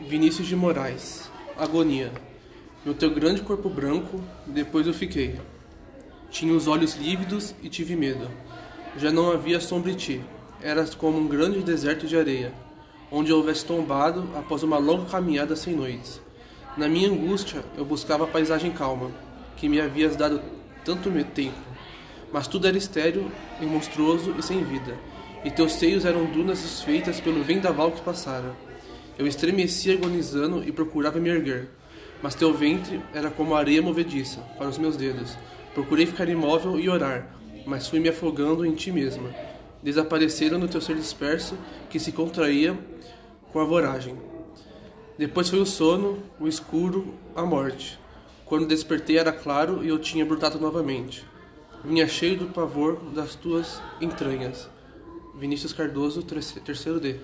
Vinícius de Moraes. Agonia. No teu grande corpo branco, depois eu fiquei. Tinha os olhos lívidos e tive medo. Já não havia sombra em ti. Eras como um grande deserto de areia, onde eu houvesse tombado após uma longa caminhada sem noites. Na minha angústia, eu buscava a paisagem calma, que me havias dado tanto tempo. Mas tudo era estéril e monstruoso e sem vida, e teus seios eram dunas desfeitas pelo vendaval que passara. Eu estremecia agonizando e procurava me erguer, mas teu ventre era como areia movediça para os meus dedos. Procurei ficar imóvel e orar, mas fui me afogando em ti mesma. Desapareceram no teu ser disperso que se contraía com a voragem. Depois foi o sono, o escuro, a morte. Quando despertei era claro e eu tinha brotado novamente. Vinha cheio do pavor das tuas entranhas. Vinícius Cardoso, terceiro D.